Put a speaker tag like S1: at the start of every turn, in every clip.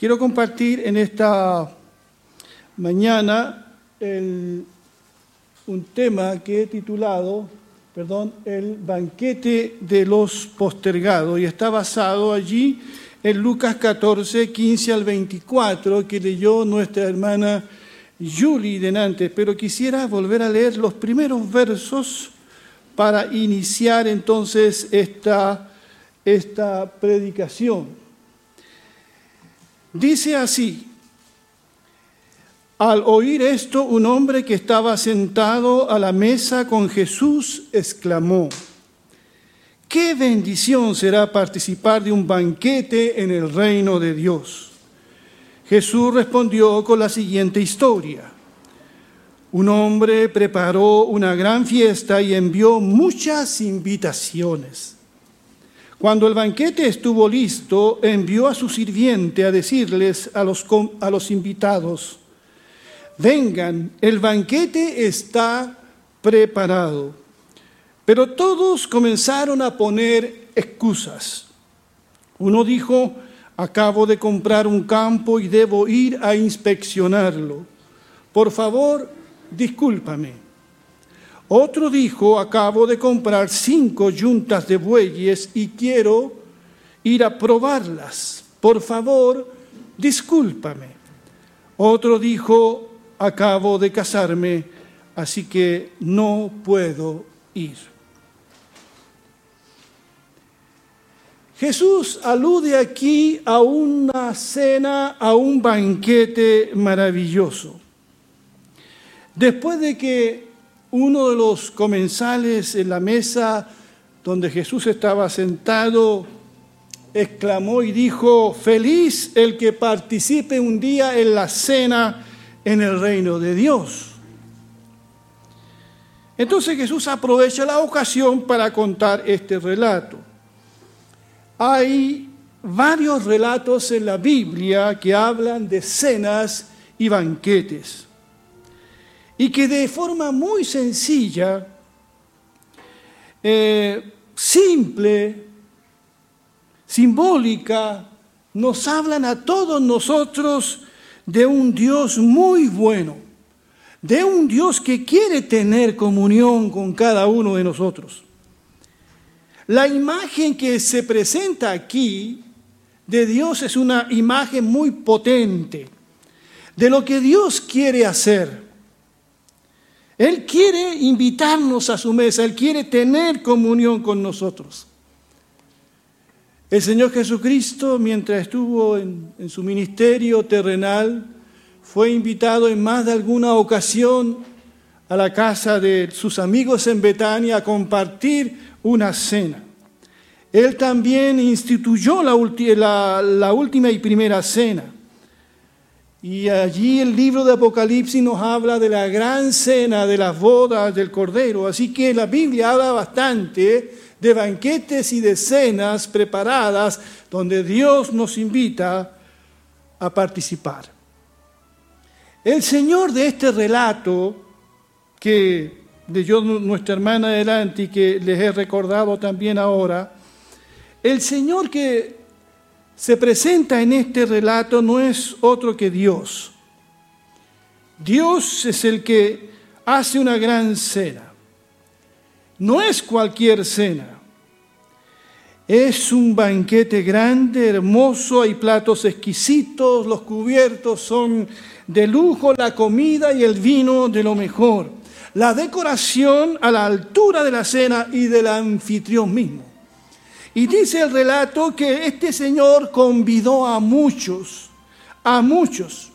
S1: Quiero compartir en esta mañana un tema que he titulado, perdón, el banquete de los postergados y está basado allí en Lucas 14, 15 al 24 que leyó nuestra hermana Julie denante, pero quisiera volver a leer los primeros versos para iniciar entonces esta, esta predicación. Dice así, al oír esto, un hombre que estaba sentado a la mesa con Jesús exclamó, qué bendición será participar de un banquete en el reino de Dios. Jesús respondió con la siguiente historia. Un hombre preparó una gran fiesta y envió muchas invitaciones. Cuando el banquete estuvo listo, envió a su sirviente a decirles a los, a los invitados, vengan, el banquete está preparado. Pero todos comenzaron a poner excusas. Uno dijo, acabo de comprar un campo y debo ir a inspeccionarlo. Por favor, discúlpame. Otro dijo, acabo de comprar cinco yuntas de bueyes y quiero ir a probarlas. Por favor, discúlpame. Otro dijo, acabo de casarme, así que no puedo ir. Jesús alude aquí a una cena, a un banquete maravilloso. Después de que uno de los comensales en la mesa donde Jesús estaba sentado exclamó y dijo, feliz el que participe un día en la cena en el reino de Dios. Entonces Jesús aprovecha la ocasión para contar este relato. Hay varios relatos en la Biblia que hablan de cenas y banquetes y que de forma muy sencilla, eh, simple, simbólica, nos hablan a todos nosotros de un Dios muy bueno, de un Dios que quiere tener comunión con cada uno de nosotros. La imagen que se presenta aquí de Dios es una imagen muy potente de lo que Dios quiere hacer. Él quiere invitarnos a su mesa, Él quiere tener comunión con nosotros. El Señor Jesucristo, mientras estuvo en, su ministerio terrenal, fue invitado en más de alguna ocasión a la casa de sus amigos en Betania a compartir una cena. Él también instituyó la, última y primera cena. Y allí el libro de Apocalipsis nos habla de la gran cena de las bodas del Cordero. Así que la Biblia habla bastante de banquetes y de cenas preparadas donde Dios nos invita a participar. El Señor de este relato que leyó nuestra hermana adelante y que les he recordado también ahora, el Señor que se presenta en este relato no es otro que Dios. Dios es el que hace una gran cena. No es cualquier cena. Es un banquete grande, hermoso, hay platos exquisitos, los cubiertos son de lujo, la comida y el vino de lo mejor. La decoración a la altura de la cena y del anfitrión mismo. Y dice el relato que este Señor convidó a muchos, a muchos.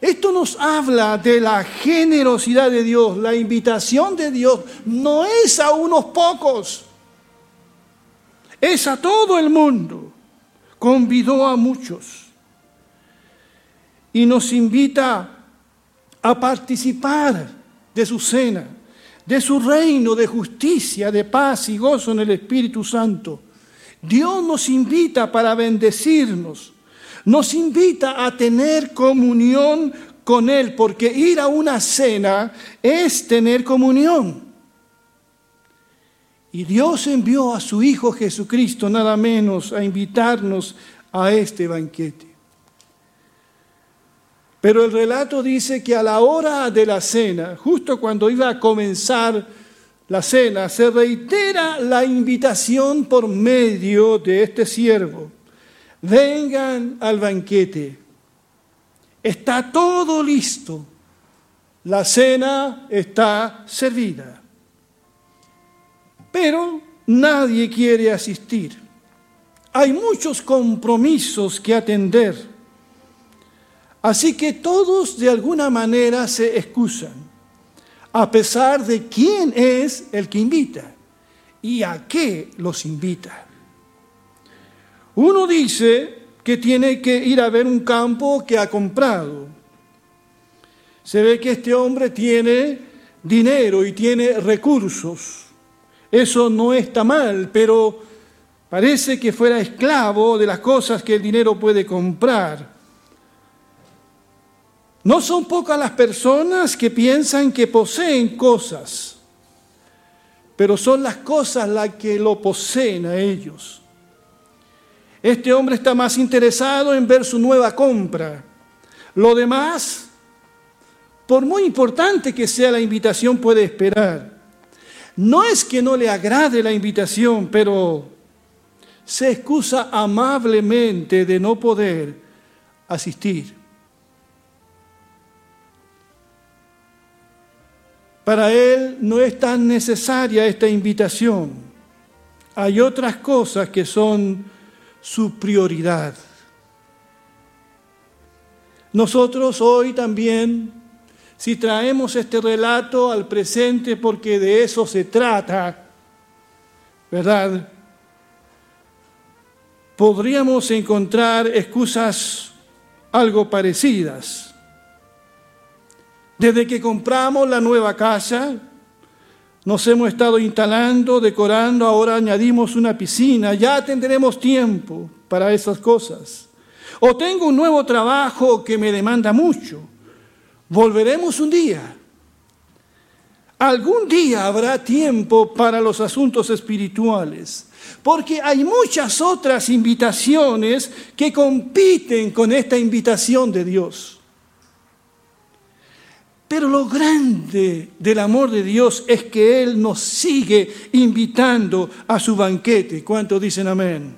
S1: Esto nos habla de la generosidad de Dios, la invitación de Dios no es a unos pocos, es a todo el mundo. Convidó a muchos y nos invita a participar de su cena de su reino de justicia, de paz y gozo en el Espíritu Santo. Dios nos invita para bendecirnos, nos invita a tener comunión con Él, porque ir a una cena es tener comunión. Y Dios envió a su Hijo Jesucristo nada menos a invitarnos a este banquete. Pero el relato dice que a la hora de la cena, justo cuando iba a comenzar la cena, se reitera la invitación por medio de este siervo. Vengan al banquete. Está todo listo. La cena está servida. Pero nadie quiere asistir. Hay muchos compromisos que atender. Así que todos de alguna manera se excusan, a pesar de quién es el que invita y a qué los invita. Uno dice que tiene que ir a ver un campo que ha comprado. Se ve que este hombre tiene dinero y tiene recursos. Eso no está mal, pero parece que fuera esclavo de las cosas que el dinero puede comprar. No son pocas las personas que piensan que poseen cosas, pero son las cosas las que lo poseen a ellos. Este hombre está más interesado en ver su nueva compra. Lo demás, por muy importante que sea la invitación, puede esperar. No es que no le agrade la invitación, pero se excusa amablemente de no poder asistir. Para él no es tan necesaria esta invitación. Hay otras cosas que son su prioridad. Nosotros hoy también, si traemos este relato al presente porque de eso se trata, ¿verdad? Podríamos encontrar excusas algo parecidas. Desde que compramos la nueva casa, nos hemos estado instalando, decorando, ahora añadimos una piscina, ya tendremos tiempo para esas cosas. O tengo un nuevo trabajo que me demanda mucho. Volveremos un día. Algún día habrá tiempo para los asuntos espirituales, porque hay muchas otras invitaciones que compiten con esta invitación de Dios. Pero lo grande del amor de Dios es que Él nos sigue invitando a su banquete. ¿Cuántos dicen amén?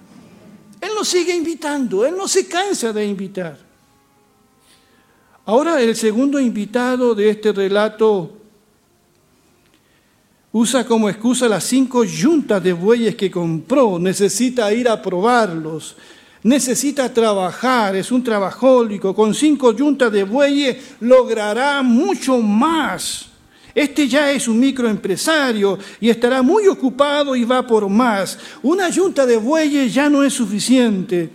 S1: Él nos sigue invitando, Él no se cansa de invitar. Ahora el segundo invitado de este relato usa como excusa las cinco yuntas de bueyes que compró, necesita ir a probarlos necesita trabajar, es un trabajólico, con cinco yuntas de bueyes logrará mucho más. Este ya es un microempresario y estará muy ocupado y va por más. Una yunta de bueyes ya no es suficiente.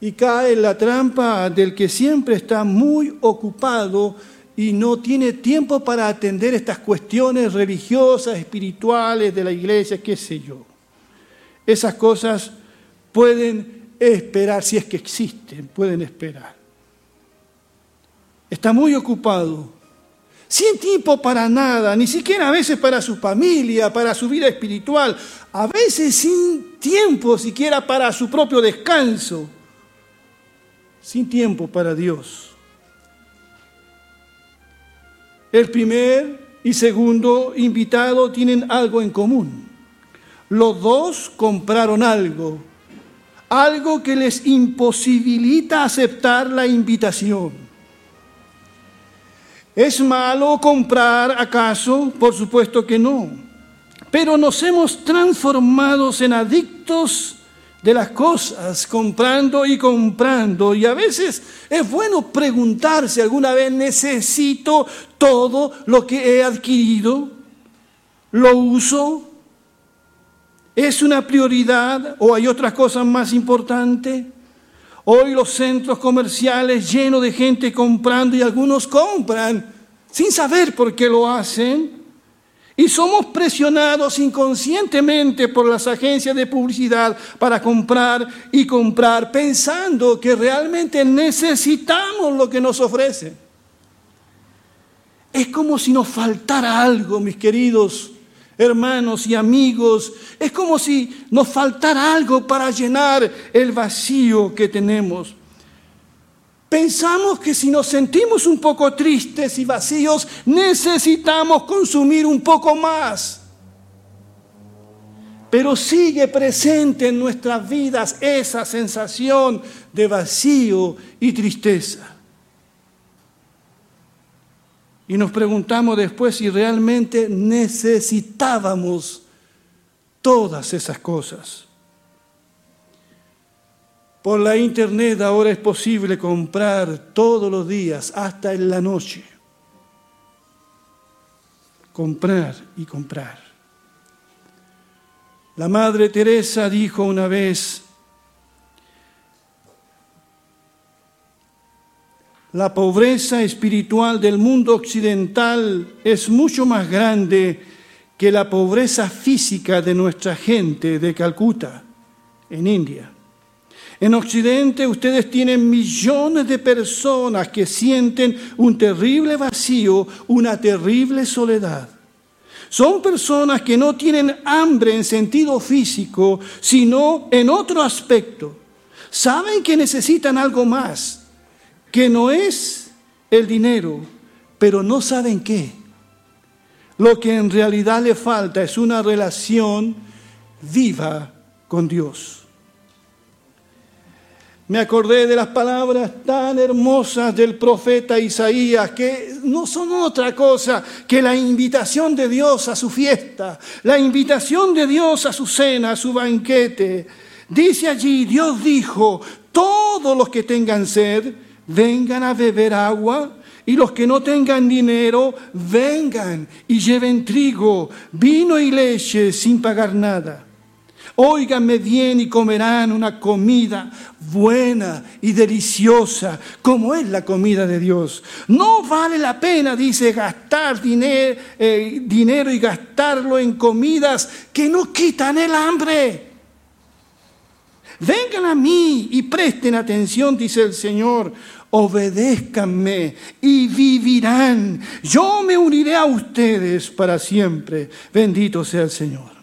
S1: Y cae en la trampa del que siempre está muy ocupado y no tiene tiempo para atender estas cuestiones religiosas, espirituales de la iglesia, qué sé yo. Esas cosas pueden esperar, si es que existen, pueden esperar. Está muy ocupado, sin tiempo para nada, ni siquiera a veces para su familia, para su vida espiritual, a veces sin tiempo siquiera para su propio descanso, sin tiempo para Dios. El primer y segundo invitado tienen algo en común. Los dos compraron algo algo que les imposibilita aceptar la invitación. ¿Es malo comprar acaso? Por supuesto que no. Pero nos hemos transformado en adictos de las cosas, comprando y comprando. Y a veces es bueno preguntarse alguna vez, ¿necesito todo lo que he adquirido? ¿Lo uso? ¿Es una prioridad o hay otras cosas más importantes? Hoy los centros comerciales llenos de gente comprando y algunos compran sin saber por qué lo hacen. Y somos presionados inconscientemente por las agencias de publicidad para comprar y comprar pensando que realmente necesitamos lo que nos ofrecen. Es como si nos faltara algo, mis queridos hermanos y amigos, es como si nos faltara algo para llenar el vacío que tenemos. Pensamos que si nos sentimos un poco tristes y vacíos, necesitamos consumir un poco más. Pero sigue presente en nuestras vidas esa sensación de vacío y tristeza. Y nos preguntamos después si realmente necesitábamos todas esas cosas. Por la internet ahora es posible comprar todos los días, hasta en la noche. Comprar y comprar. La Madre Teresa dijo una vez, la pobreza espiritual del mundo occidental es mucho más grande que la pobreza física de nuestra gente de Calcuta, en India. En Occidente ustedes tienen millones de personas que sienten un terrible vacío, una terrible soledad. Son personas que no tienen hambre en sentido físico, sino en otro aspecto. Saben que necesitan algo más que no es el dinero, pero no saben qué. Lo que en realidad le falta es una relación viva con Dios. Me acordé de las palabras tan hermosas del profeta Isaías, que no son otra cosa que la invitación de Dios a su fiesta, la invitación de Dios a su cena, a su banquete. Dice allí, Dios dijo, todos los que tengan sed, vengan a beber agua y los que no tengan dinero, vengan y lleven trigo, vino y leche sin pagar nada. Óiganme bien y comerán una comida buena y deliciosa, como es la comida de Dios. No vale la pena, dice, gastar dinero, eh, dinero y gastarlo en comidas que no quitan el hambre. Vengan a mí y presten atención, dice el Señor. Obedézcanme y vivirán. Yo me uniré a ustedes para siempre. Bendito sea el Señor.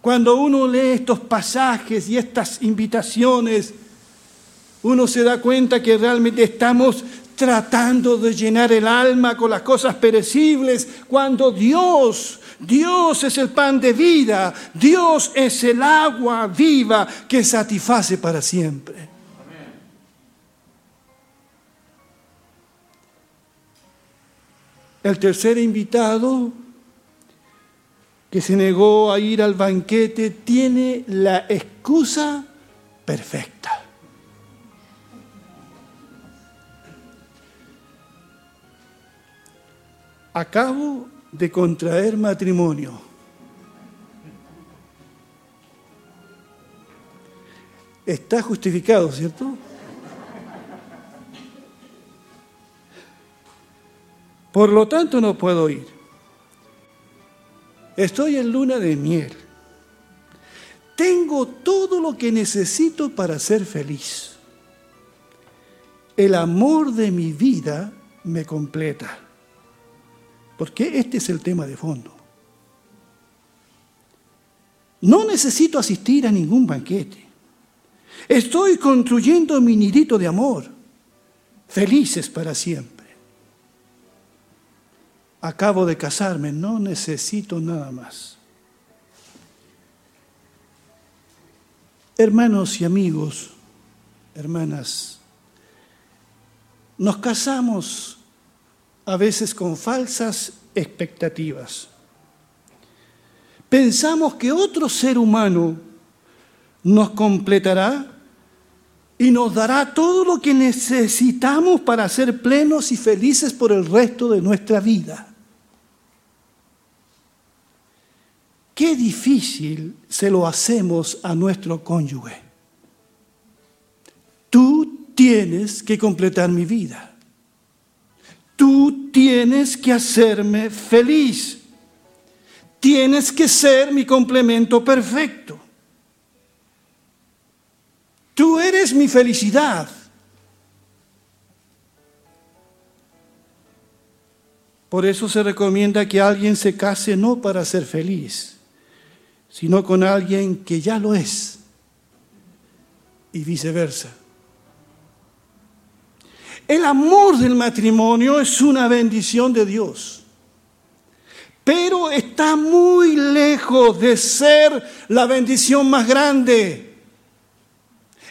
S1: Cuando uno lee estos pasajes y estas invitaciones, uno se da cuenta que realmente estamos tratando de llenar el alma con las cosas perecibles, cuando Dios Dios es el pan de vida, Dios es el agua viva que satisface para siempre. El tercer invitado que se negó a ir al banquete tiene la excusa perfecta. Acabo de contraer matrimonio. Está justificado, ¿cierto? Por lo tanto no puedo ir. Estoy en luna de miel. Tengo todo lo que necesito para ser feliz. El amor de mi vida me completa porque este es el tema de fondo. No necesito asistir a ningún banquete. Estoy construyendo mi nidito de amor, felices para siempre. Acabo de casarme, no necesito nada más. Hermanos y amigos, hermanas, nos casamos a veces con falsas expectativas. Pensamos que otro ser humano nos completará y nos dará todo lo que necesitamos para ser plenos y felices por el resto de nuestra vida. Qué difícil se lo hacemos a nuestro cónyuge. Tú tienes que completar mi vida tú tienes que hacerme feliz. Tienes que ser mi complemento perfecto. Tú eres mi felicidad. Por eso se recomienda que alguien se case no para ser feliz, sino con alguien que ya lo es y viceversa. El amor del matrimonio es una bendición de Dios, pero está muy lejos de ser la bendición más grande.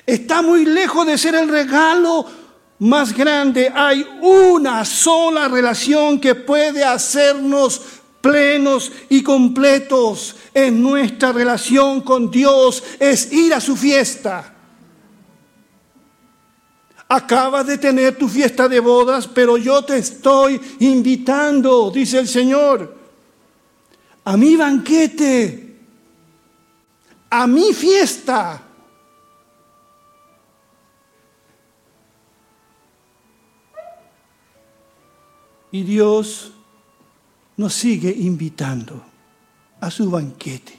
S1: Está muy lejos de ser el regalo más grande. Hay una sola relación que puede hacernos plenos y completos en nuestra relación con Dios. Es ir a su fiesta. Acabas de tener tu fiesta de bodas, pero yo te estoy invitando, dice el Señor, a mi banquete, a mi fiesta. Y Dios nos sigue invitando a su banquete.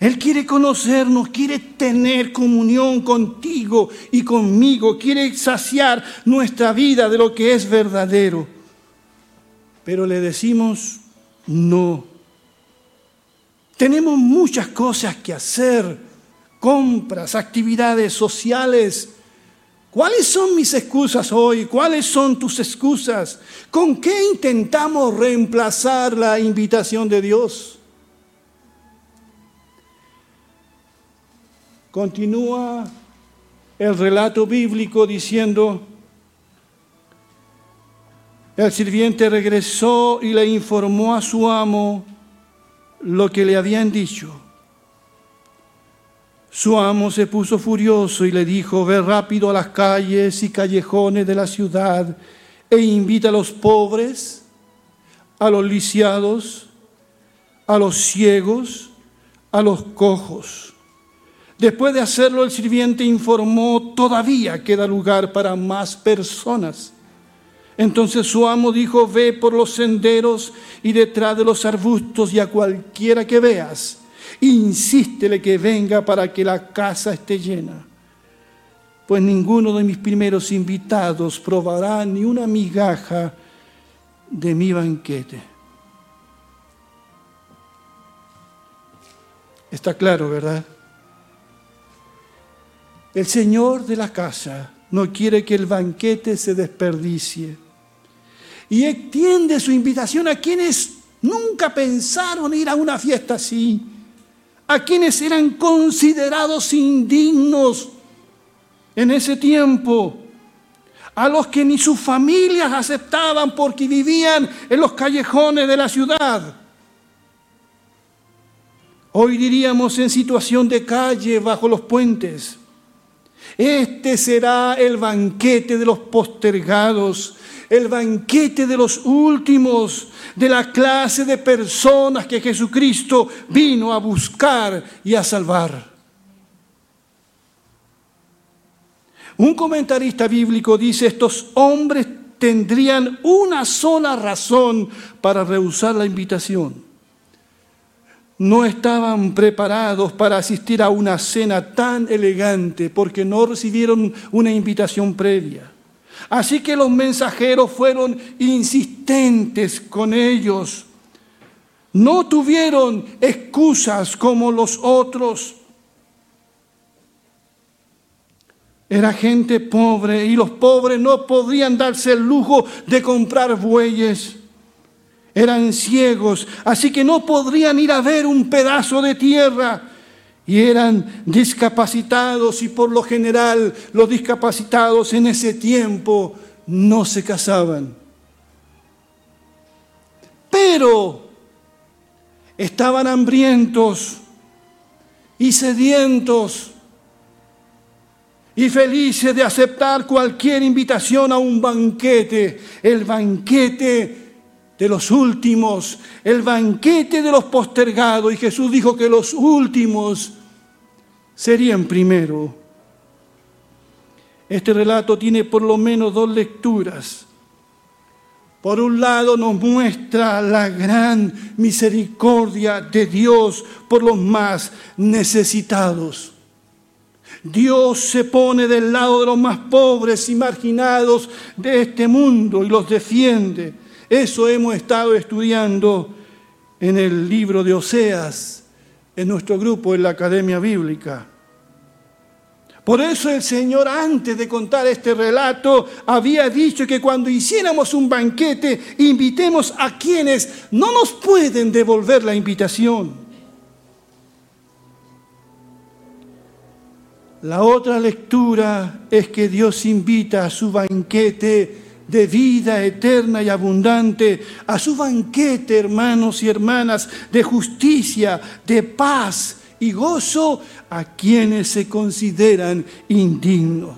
S1: Él quiere conocernos, quiere tener comunión contigo y conmigo, quiere saciar nuestra vida de lo que es verdadero. Pero le decimos no. Tenemos muchas cosas que hacer, compras, actividades sociales, ¿Cuáles son mis excusas hoy? ¿Cuáles son tus excusas? ¿Con qué intentamos reemplazar la invitación de Dios? Continúa el relato bíblico diciendo, el sirviente regresó y le informó a su amo lo que le habían dicho. Su amo se puso furioso y le dijo, ve rápido a las calles y callejones de la ciudad e invita a los pobres, a los lisiados, a los ciegos, a los cojos. Después de hacerlo, el sirviente informó, todavía queda lugar para más personas. Entonces su amo dijo, ve por los senderos y detrás de los arbustos y a cualquiera que veas insístele que venga para que la casa esté llena. Pues ninguno de mis primeros invitados probará ni una migaja de mi banquete. Está claro, ¿verdad? El Señor de la casa no quiere que el banquete se desperdicie. Y extiende su invitación a quienes nunca pensaron ir a una fiesta así a quienes eran considerados indignos en ese tiempo, a los que ni sus familias aceptaban porque vivían en los callejones de la ciudad. Hoy diríamos en situación de calle bajo los puentes. Este será el banquete de los postergados, el banquete de los últimos, de la clase de personas que Jesucristo vino a buscar y a salvar. Un comentarista bíblico dice, estos hombres tendrían una sola razón para rehusar la invitación. No estaban preparados para asistir a una cena tan elegante porque no recibieron una invitación previa. Así que los mensajeros fueron insistentes con ellos. No tuvieron excusas como los otros. Era gente pobre y los pobres no podían darse el lujo de comprar bueyes. Eran ciegos, así que no podrían ir a ver un pedazo de tierra y eran discapacitados y por lo general los discapacitados en ese tiempo no se casaban. Pero estaban hambrientos y sedientos y felices de aceptar cualquier invitación a un banquete, el banquete de los últimos, el banquete de los postergados. Y Jesús dijo que los últimos serían primero. Este relato tiene por lo menos dos lecturas. Por un lado nos muestra la gran misericordia de Dios por los más necesitados. Dios se pone del lado de los más pobres y marginados de este mundo y los defiende Eso hemos estado estudiando en el libro de Oseas, en nuestro grupo en la Academia Bíblica. Por eso el Señor antes de contar este relato había dicho que cuando hiciéramos un banquete invitemos a quienes no nos pueden devolver la invitación. La otra lectura es que Dios invita a su banquete de vida eterna y abundante, a su banquete, hermanos y hermanas, de justicia, de paz y gozo a quienes se consideran indignos.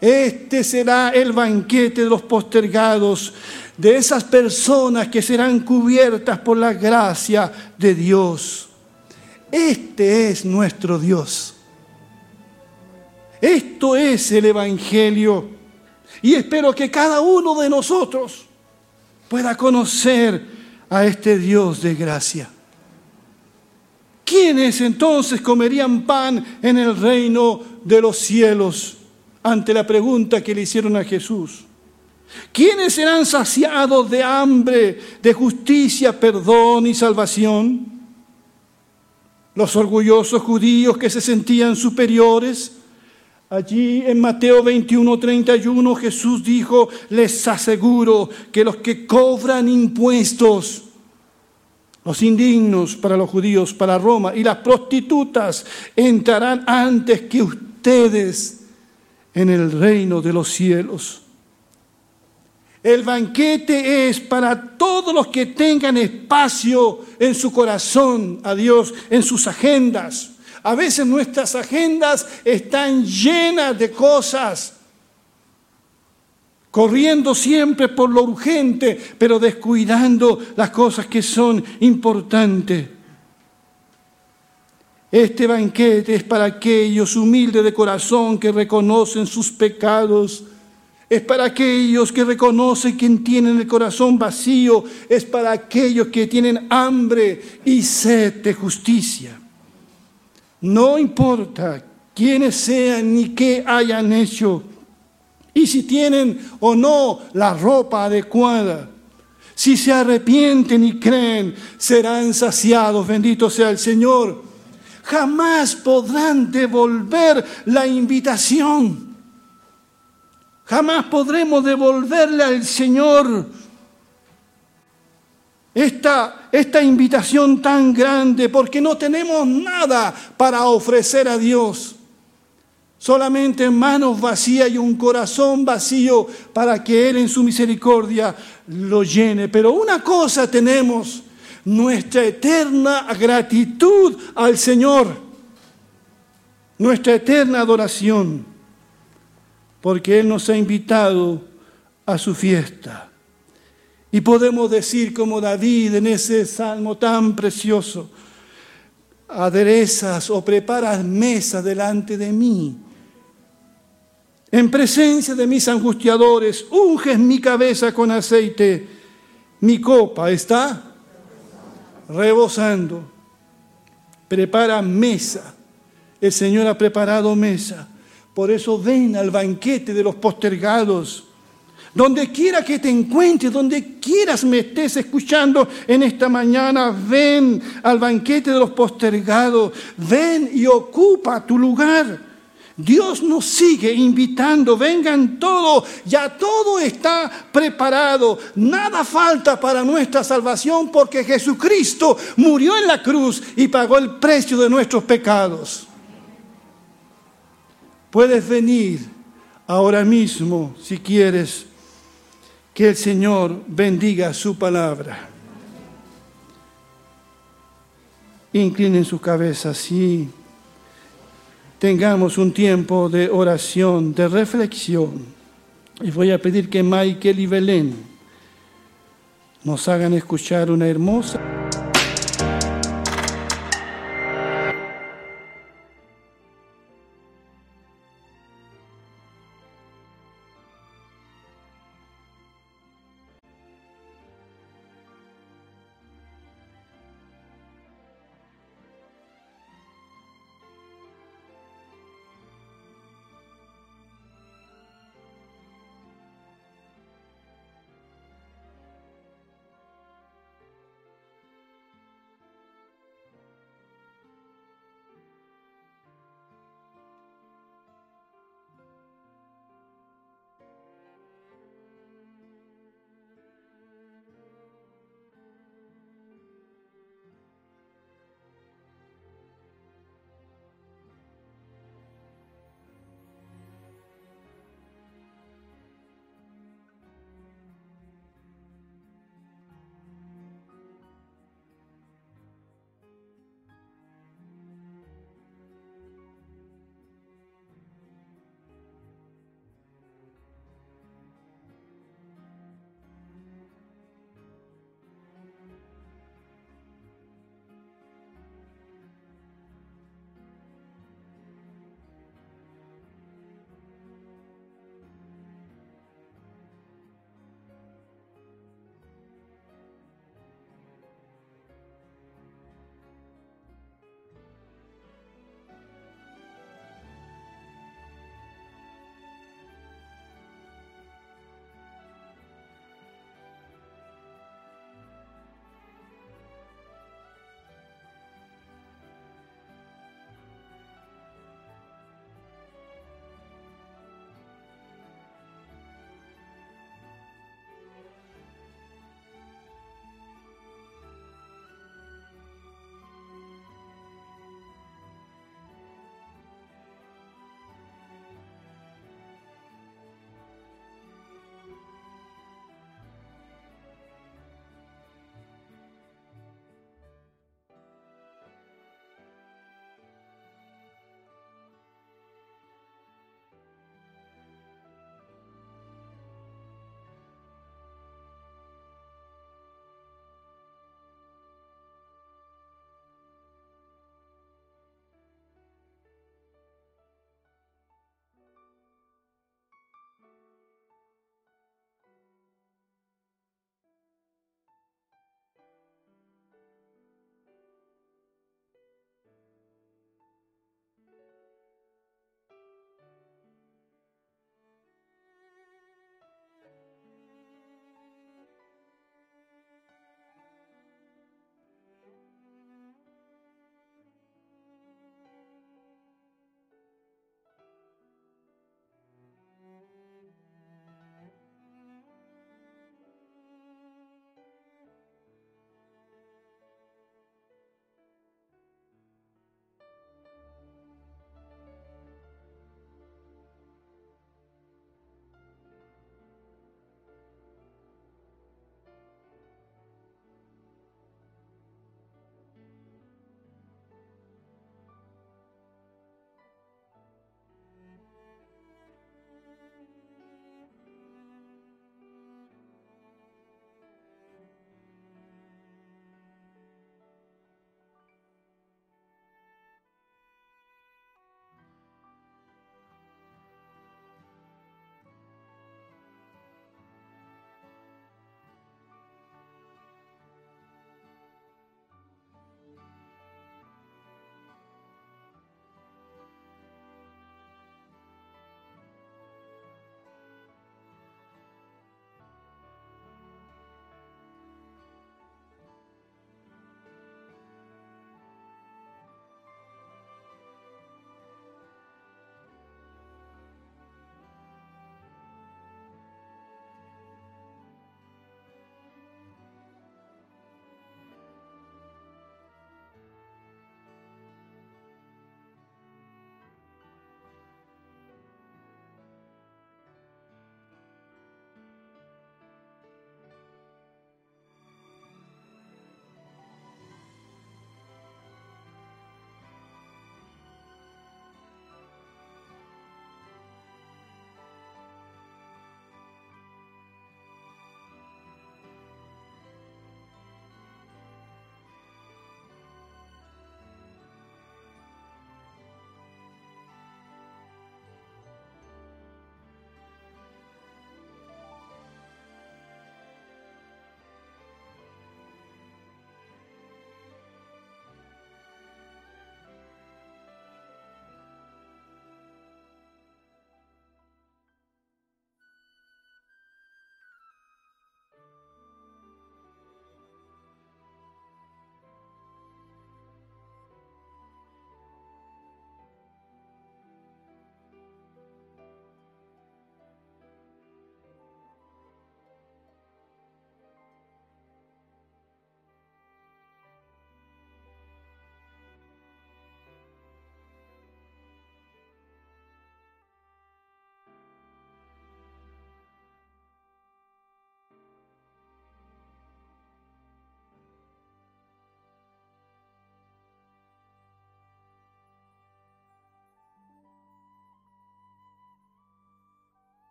S1: Este será el banquete de los postergados, de esas personas que serán cubiertas por la gracia de Dios. Este es nuestro Dios. Esto es el Evangelio. Y espero que cada uno de nosotros pueda conocer a este Dios de gracia. ¿Quiénes entonces comerían pan en el reino de los cielos? Ante la pregunta que le hicieron a Jesús. ¿Quiénes serán saciados de hambre, de justicia, perdón y salvación? Los orgullosos judíos que se sentían superiores Allí en Mateo 21, 31 Jesús dijo, les aseguro que los que cobran impuestos, los indignos para los judíos, para Roma, y las prostitutas entrarán antes que ustedes en el reino de los cielos. El banquete es para todos los que tengan espacio en su corazón a Dios, en sus agendas a veces nuestras agendas están llenas de cosas, corriendo siempre por lo urgente, pero descuidando las cosas que son importantes. Este banquete es para aquellos humildes de corazón que reconocen sus pecados. Es para aquellos que reconocen que tienen el corazón vacío. Es para aquellos que tienen hambre y sed de justicia. No importa quiénes sean ni qué hayan hecho, y si tienen o no la ropa adecuada. Si se arrepienten y creen, serán saciados, bendito sea el Señor. Jamás podrán devolver la invitación. Jamás podremos devolverle al Señor esta, esta invitación tan grande porque no tenemos nada para ofrecer a Dios. Solamente manos vacías y un corazón vacío para que Él en su misericordia lo llene. Pero una cosa tenemos, nuestra eterna gratitud al Señor, nuestra eterna adoración, porque Él nos ha invitado a su fiesta. Y podemos decir como David en ese salmo tan precioso, aderezas o preparas mesa delante de mí. En presencia de mis angustiadores, unges mi cabeza con aceite, mi copa está rebosando. Prepara mesa. El Señor ha preparado mesa. Por eso ven al banquete de los postergados donde quiera que te encuentres, donde quieras me estés escuchando en esta mañana, ven al banquete de los postergados, ven y ocupa tu lugar. Dios nos sigue invitando, vengan todos, ya todo está preparado, nada falta para nuestra salvación porque Jesucristo murió en la cruz y pagó el precio de nuestros pecados. Puedes venir ahora mismo si quieres que el Señor bendiga su palabra. Inclinen sus cabezas y tengamos un tiempo de oración, de reflexión. Y voy a pedir que Michael y Belén nos hagan escuchar una hermosa...